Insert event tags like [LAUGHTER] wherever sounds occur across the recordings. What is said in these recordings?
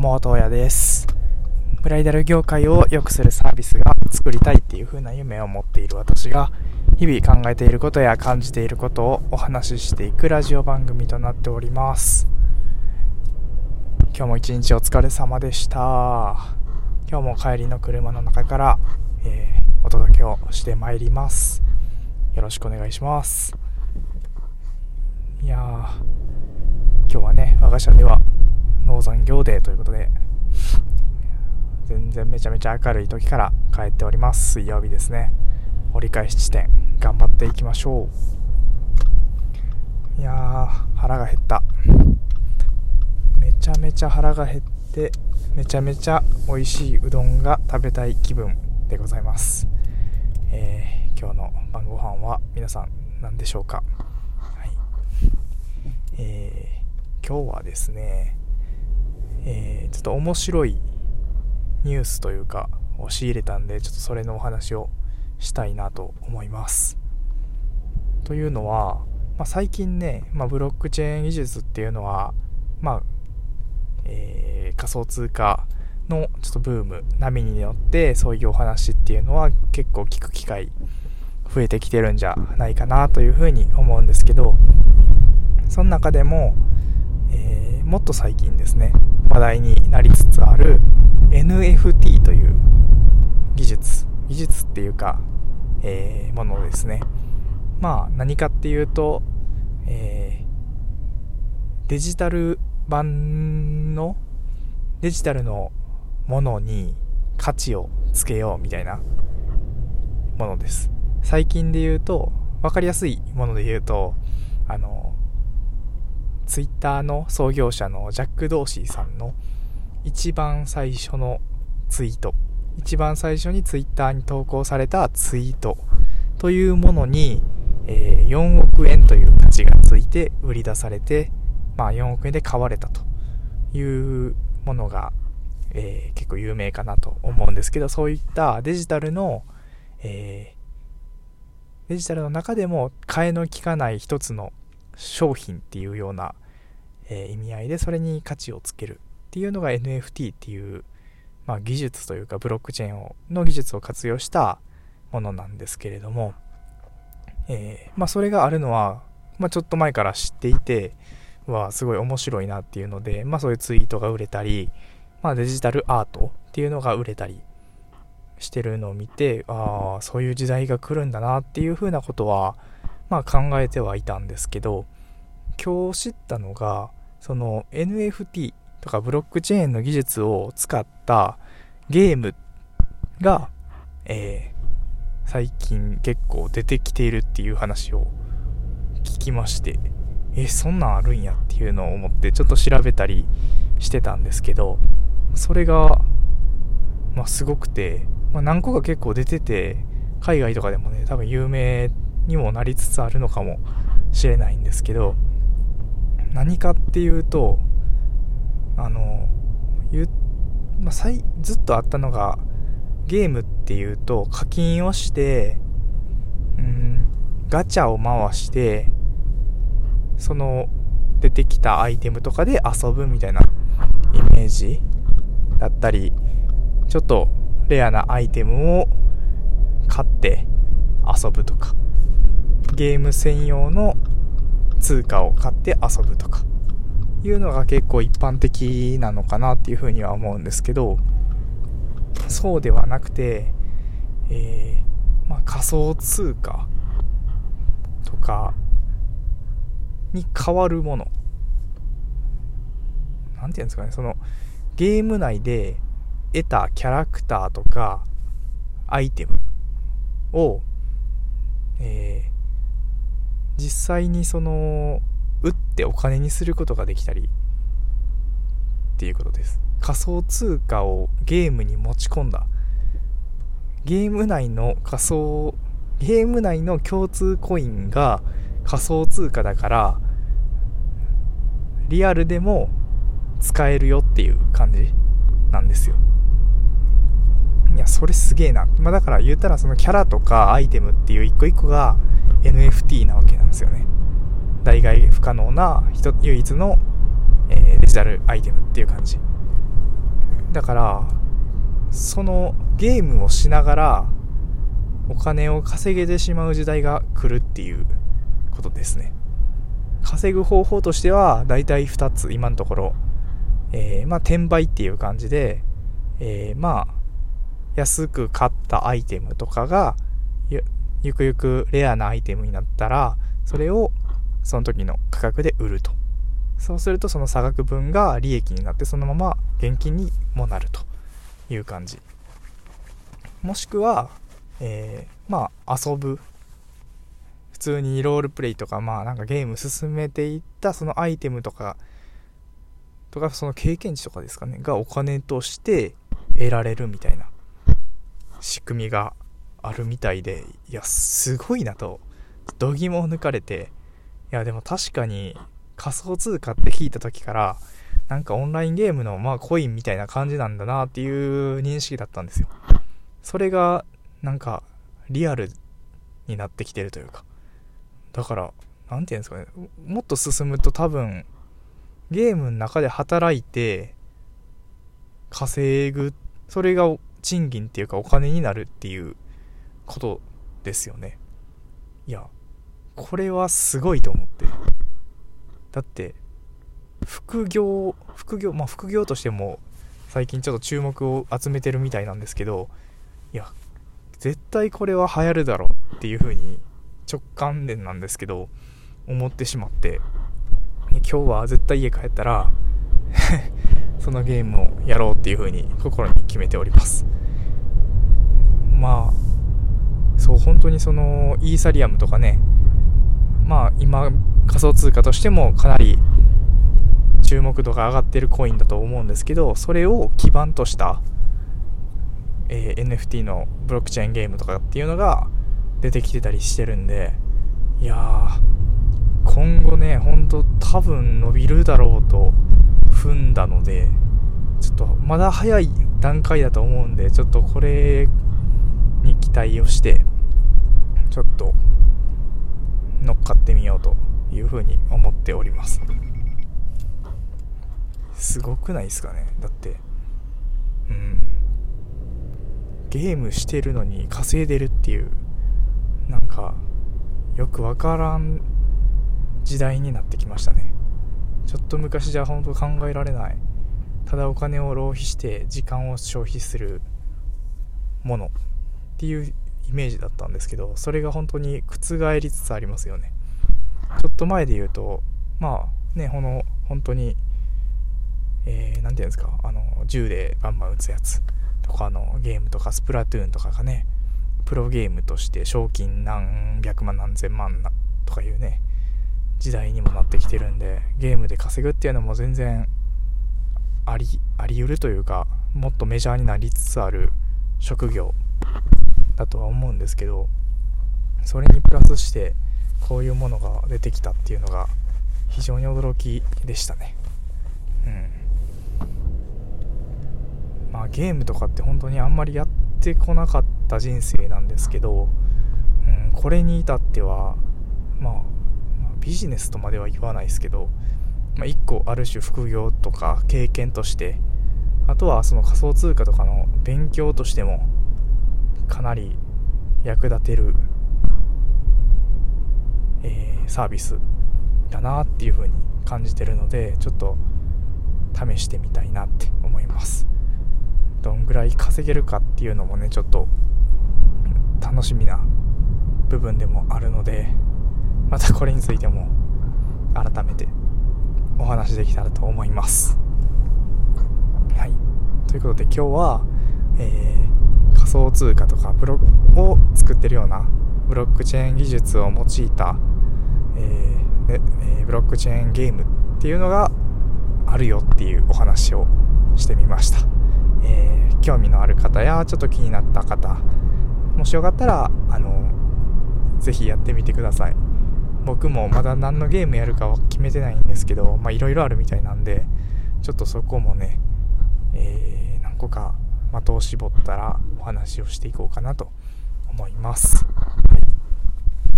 も、東也です。ブライダル業界を良くするサービスが作りたいっていう風な夢を持っている私が、日々考えていることや感じていることをお話ししていくラジオ番組となっております。今日も一日お疲れ様でした。今日も帰りの車の中から、えー、お届けをしてまいります。よろしくお願いします。いやー、今日はね、我が社では農産業デーということで、全然めちゃめちゃ明るい時から帰っております。水曜日ですね。折り返し地点、頑張っていきましょう。いやー、腹が減った。めちゃめちゃ腹が減って、めちゃめちゃ美味しいうどんが食べたい気分でございます。えー、今日の晩ご飯は皆さん何でしょうか？はい。えー、今日はですね、えー、ちょっと面白いニュースというかを仕入れたんでちょっとそれのお話をしたいなと思います。というのは、まあ、最近ね、まあ、ブロックチェーン技術っていうのはまあ、えー、仮想通貨のちょっとブーム波に乗ってそういうお話っていうのは結構聞く機会増えてきてるんじゃないかなというふうに思うんですけどその中でも、えー、もっと最近ですね話題になりつつある NFT という技術技術っていうか、えー、ものですね。まあ何かっていうと、えー、デジタル版のデジタルのものに価値をつけようみたいなものです。最近で言うと分かりやすいもので言うとあのツイッターの創業者のジャック・ドーシーさんの一番最初のツイート、一番最初にツイッターに投稿されたツイートというものに、えー、4億円という価値がついて売り出されて、まあ4億円で買われたというものが、えー、結構有名かなと思うんですけど、そういったデジタルの、えー、デジタルの中でも替えの利かない一つの商品っていうような、えー、意味合いでそれに価値をつけるっていうのが NFT っていう、まあ、技術というかブロックチェーンをの技術を活用したものなんですけれども、えー、まあ、それがあるのは、まあ、ちょっと前から知っていてはすごい面白いなっていうので、まあ、そういうツイートが売れたり、まあ、デジタルアートっていうのが売れたりしてるのを見てああそういう時代が来るんだなっていうふうなことはまあ考えてはいたんですけど、今日知ったのが、その NFT とかブロックチェーンの技術を使ったゲームが、えー、最近結構出てきているっていう話を聞きまして、え、そんなんあるんやっていうのを思ってちょっと調べたりしてたんですけど、それが、まあすごくて、まあ何個か結構出てて、海外とかでもね、多分有名にもなりつつあるのかもしれないんですけど何かっていうとあのゆ、まあ、ずっとあったのがゲームっていうと課金をしてうんガチャを回してその出てきたアイテムとかで遊ぶみたいなイメージだったりちょっとレアなアイテムを買って遊ぶとか。ゲーム専用の通貨を買って遊ぶとかいうのが結構一般的なのかなっていうふうには思うんですけどそうではなくて、えー、まあ、仮想通貨とかに変わるもの。何て言うんですかね。そのゲーム内で得たキャラクターとかアイテムを、実際にその打ってお金にすることができたりっていうことです。仮想通貨をゲームに持ち込んだ。ゲーム内の仮想ゲーム内の共通コインが仮想通貨だからリアルでも使えるよっていう感じなんですよ。いやそれすげえな、まあ、だから言ったらそのキャラとかアイテムっていう一個一個が NFT なわけなんですよね。代替不可能な人唯一の、えー、デジタルアイテムっていう感じ。だからそのゲームをしながらお金を稼げてしまう時代が来るっていうことですね。稼ぐ方法としては大体2つ今のところ、えー、まあ転売っていう感じで、えー、まあ安く買ったアイテムとかがゆくゆくレアなアイテムになったらそれをその時の価格で売ると。そうするとその差額分が利益になってそのまま現金にもなると。いう感じ。もしくは、えー、まあ遊ぶ。普通にロールプレイとかまあなんかゲーム進めていったそのアイテムとかとかその経験値とかですかねがお金として得られるみたいな仕組みがあるみたいでいやすごいなと度肝を抜かれていやでも確かに仮想通貨って聞いた時からなんかオンラインゲームのまあコインみたいな感じなんだなっていう認識だったんですよ。それがなんかリアルになってきてるというか。だから何て言うんですかね。もっと進むと多分ゲームの中で働いて稼ぐそれが賃金っていうかお金になるっていうことですよね。いやこれはすごいと思って。だって副業副業まあ副業としても最近ちょっと注目を集めてるみたいなんですけどいや絶対これは流行るだろうっていう風に直感でなんですけど思ってしまって。今日は絶対家帰ったら [LAUGHS] そのゲームをやろうっていう風に心に決めております。まあそう本当にそのイーサリアムとかねまあ今仮想通貨としてもかなり注目度が上がってるコインだと思うんですけどそれを基盤とした、えー、NFT のブロックチェーンゲームとかっていうのが出てきてたりしてるんでいや今後ねほんと多分伸びるだろうと踏んだのでちょっとまだ早い段階だと思うんでちょっとこれに期待をしてちょっと乗っかってみようというふうに思っております。すごくないですかね。だってうん。ゲームしてるのに稼いでるっていうなんかよくわからん時代になってきましたね。ちょっと昔じゃ本当考えられない。ただお金を浪費して時間を消費するもの。っていうイメージだったんですけどそれが本当に覆りつつありますよね。ちょっと前で言うとまあねこの本当にえー、て言うんですかあの銃でバンバン撃つやつ。とかのゲームとかスプラトゥーンとかがねプロゲームとして賞金何百万何千万なとかいうね時代にもなってきてるんでゲームで稼ぐっていうのも全然ありあり得るというかもっとメジャーになりつつある職業だとは思うんですけどそれにプラスしてこういうものが出てきたっていうのが非常に驚きでしたね。うん。まあゲームとかって本当にあんまりやってこなかった人生なんですけど、うん、これに至っては、まあ、ビジネスとまでは言わないですけど、まあ、1個ある種副業とか経験としてあとはその仮想通貨とかの勉強としてもかなり役立てる、えー、サービスだなっていう風に感じてるのでちょっと試してみたいなって思います。どんぐらい稼げるかっていうのもねちょっと楽しみな部分でもあるのでまたこれについても改めてお話できたらと思います。はい。ということで今日は、えー、仮想通貨とかブロを作ってるようなブロックチェーン技術を用いた、えーえー、ブロックチェーンゲームっていうのがあるよっていうお話をしてみました、えー、興味のある方やちょっと気になった方もしよかったらあのぜひやってみてください。僕もまだ何のゲームやるかは決めてないんですけどいろいろあるみたいなんでちょっとそこもね、えー、何個か的を絞ったらお話をしていこうかなと思います、はい、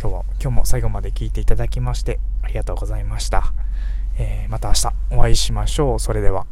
今日は今日も最後まで聞いていただきましてありがとうございました、えー、また明日お会いしましょう。それでは。